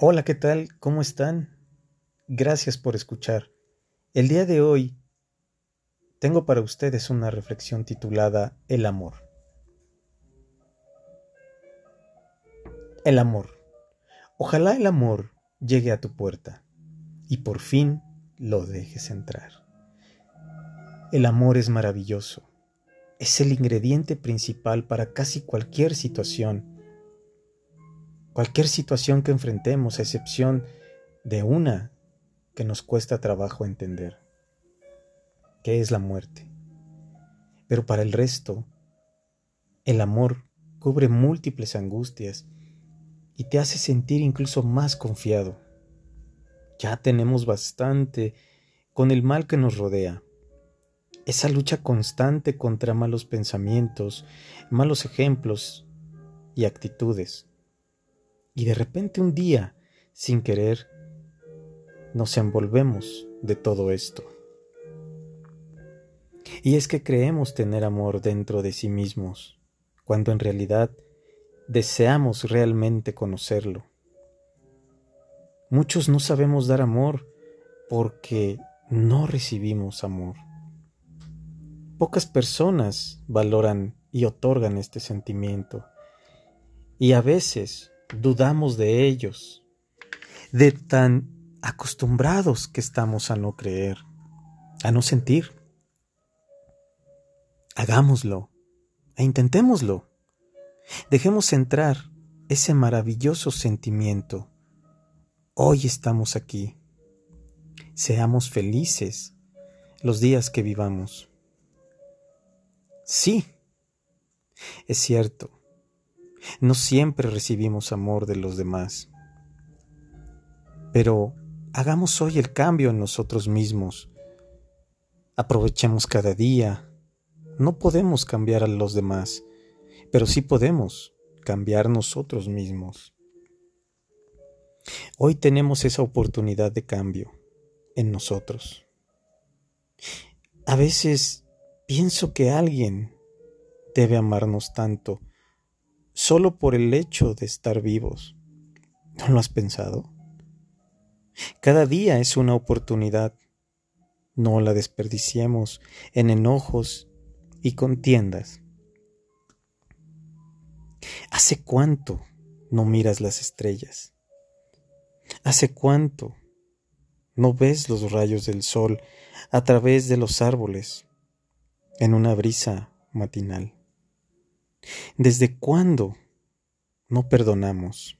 Hola, ¿qué tal? ¿Cómo están? Gracias por escuchar. El día de hoy tengo para ustedes una reflexión titulada El amor. El amor. Ojalá el amor llegue a tu puerta y por fin lo dejes entrar. El amor es maravilloso. Es el ingrediente principal para casi cualquier situación cualquier situación que enfrentemos, a excepción de una que nos cuesta trabajo entender, que es la muerte. Pero para el resto, el amor cubre múltiples angustias y te hace sentir incluso más confiado. Ya tenemos bastante con el mal que nos rodea. Esa lucha constante contra malos pensamientos, malos ejemplos y actitudes y de repente un día, sin querer, nos envolvemos de todo esto. Y es que creemos tener amor dentro de sí mismos, cuando en realidad deseamos realmente conocerlo. Muchos no sabemos dar amor porque no recibimos amor. Pocas personas valoran y otorgan este sentimiento. Y a veces dudamos de ellos, de tan acostumbrados que estamos a no creer, a no sentir. Hagámoslo e intentémoslo. Dejemos entrar ese maravilloso sentimiento. Hoy estamos aquí. Seamos felices los días que vivamos. Sí, es cierto, no siempre recibimos amor de los demás. Pero hagamos hoy el cambio en nosotros mismos. Aprovechemos cada día. No podemos cambiar a los demás, pero sí podemos cambiar nosotros mismos. Hoy tenemos esa oportunidad de cambio en nosotros. A veces pienso que alguien debe amarnos tanto solo por el hecho de estar vivos. ¿No lo has pensado? Cada día es una oportunidad. No la desperdiciemos en enojos y contiendas. ¿Hace cuánto no miras las estrellas? ¿Hace cuánto no ves los rayos del sol a través de los árboles en una brisa matinal? ¿Desde cuándo no perdonamos?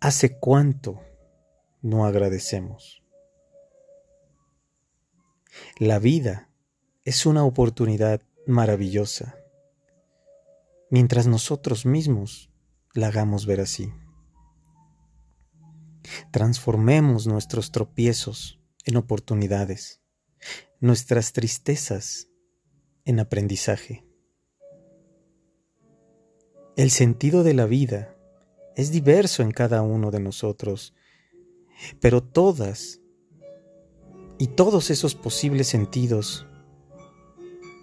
¿Hace cuánto no agradecemos? La vida es una oportunidad maravillosa, mientras nosotros mismos la hagamos ver así. Transformemos nuestros tropiezos en oportunidades, nuestras tristezas en aprendizaje. El sentido de la vida es diverso en cada uno de nosotros, pero todas y todos esos posibles sentidos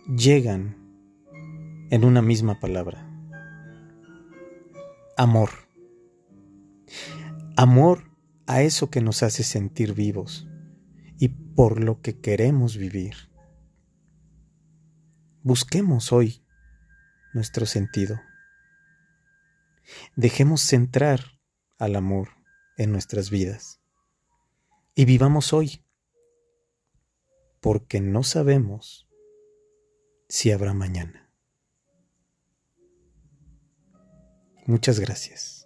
llegan en una misma palabra. Amor. Amor a eso que nos hace sentir vivos y por lo que queremos vivir. Busquemos hoy nuestro sentido. Dejemos centrar al amor en nuestras vidas y vivamos hoy, porque no sabemos si habrá mañana. Muchas gracias.